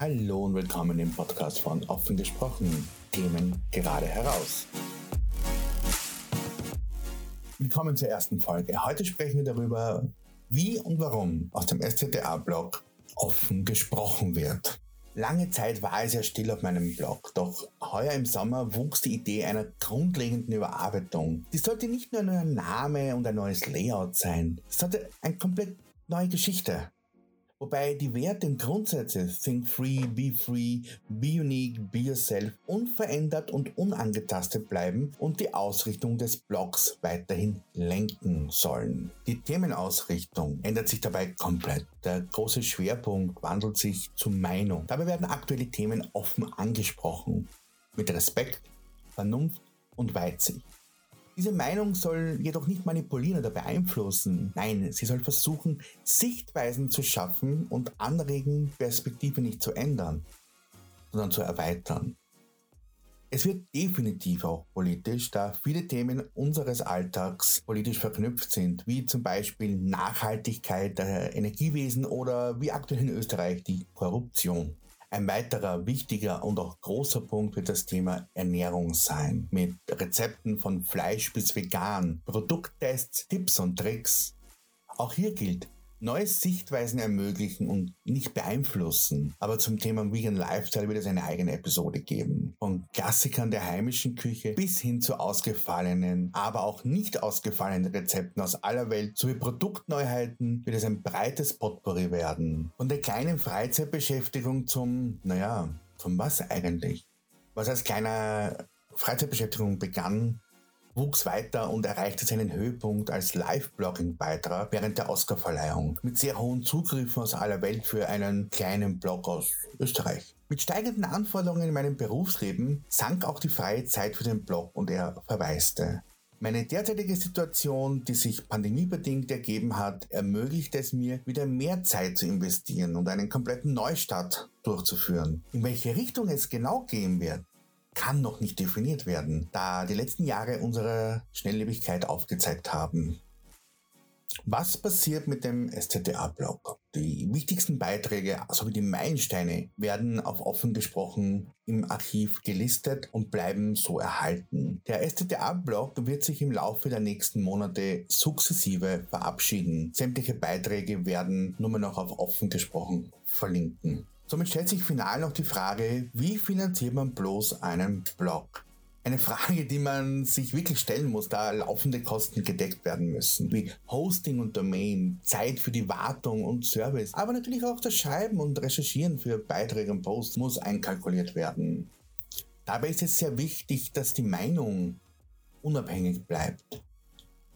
Hallo und willkommen im Podcast von Offen gesprochen. Themen gerade heraus. Willkommen zur ersten Folge. Heute sprechen wir darüber, wie und warum aus dem SZDA-Blog offen gesprochen wird. Lange Zeit war es ja still auf meinem Blog, doch heuer im Sommer wuchs die Idee einer grundlegenden Überarbeitung. Die sollte nicht nur ein neuer Name und ein neues Layout sein, es sollte eine komplett neue Geschichte. Wobei die Werte und Grundsätze Think Free, Be Free, Be Unique, Be Yourself unverändert und unangetastet bleiben und die Ausrichtung des Blogs weiterhin lenken sollen. Die Themenausrichtung ändert sich dabei komplett. Der große Schwerpunkt wandelt sich zu Meinung. Dabei werden aktuelle Themen offen angesprochen. Mit Respekt, Vernunft und Weitsicht. Diese Meinung soll jedoch nicht manipulieren oder beeinflussen. Nein, sie soll versuchen, Sichtweisen zu schaffen und anregen, Perspektive nicht zu ändern, sondern zu erweitern. Es wird definitiv auch politisch, da viele Themen unseres Alltags politisch verknüpft sind, wie zum Beispiel Nachhaltigkeit der Energiewesen oder wie aktuell in Österreich die Korruption. Ein weiterer wichtiger und auch großer Punkt wird das Thema Ernährung sein. Mit Rezepten von Fleisch bis vegan, Produkttests, Tipps und Tricks. Auch hier gilt, neue Sichtweisen ermöglichen und nicht beeinflussen. Aber zum Thema Vegan Lifestyle wird es eine eigene Episode geben. Von Klassikern der heimischen Küche bis hin zu ausgefallenen, aber auch nicht ausgefallenen Rezepten aus aller Welt sowie Produktneuheiten wird es ein breites Potpourri werden. Von der kleinen Freizeitbeschäftigung zum, naja, zum was eigentlich? Was als kleiner Freizeitbeschäftigung begann, wuchs weiter und erreichte seinen Höhepunkt als Live-Blogging-Beitrag während der Oscarverleihung mit sehr hohen Zugriffen aus aller Welt für einen kleinen Blog aus Österreich. Mit steigenden Anforderungen in meinem Berufsleben sank auch die freie Zeit für den Blog und er verwaiste. Meine derzeitige Situation, die sich pandemiebedingt ergeben hat, ermöglicht es mir, wieder mehr Zeit zu investieren und einen kompletten Neustart durchzuführen. In welche Richtung es genau gehen wird, kann noch nicht definiert werden, da die letzten Jahre unsere Schnelllebigkeit aufgezeigt haben. Was passiert mit dem SZDA-Blog? Die wichtigsten Beiträge sowie die Meilensteine werden auf offen gesprochen im Archiv gelistet und bleiben so erhalten. Der SZDA-Blog wird sich im Laufe der nächsten Monate sukzessive verabschieden. Sämtliche Beiträge werden nur noch auf offen gesprochen verlinken. Somit stellt sich final noch die Frage, wie finanziert man bloß einen Blog? Eine Frage, die man sich wirklich stellen muss, da laufende Kosten gedeckt werden müssen, wie Hosting und Domain, Zeit für die Wartung und Service, aber natürlich auch das Schreiben und Recherchieren für Beiträge und Posts muss einkalkuliert werden. Dabei ist es sehr wichtig, dass die Meinung unabhängig bleibt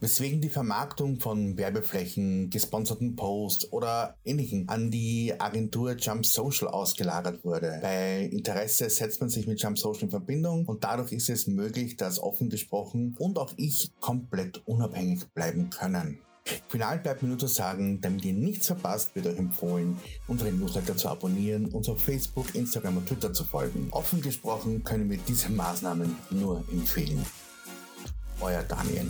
weswegen die Vermarktung von Werbeflächen, gesponserten Posts oder ähnlichem an die Agentur Jump Social ausgelagert wurde. Bei Interesse setzt man sich mit Jump Social in Verbindung und dadurch ist es möglich, dass offen gesprochen und auch ich komplett unabhängig bleiben können. Final bleibt mir nur zu sagen, damit ihr nichts verpasst, wird euch empfohlen, unsere Newsletter zu abonnieren, uns auf Facebook, Instagram und Twitter zu folgen. Offen gesprochen können wir diese Maßnahmen nur empfehlen. Euer Daniel.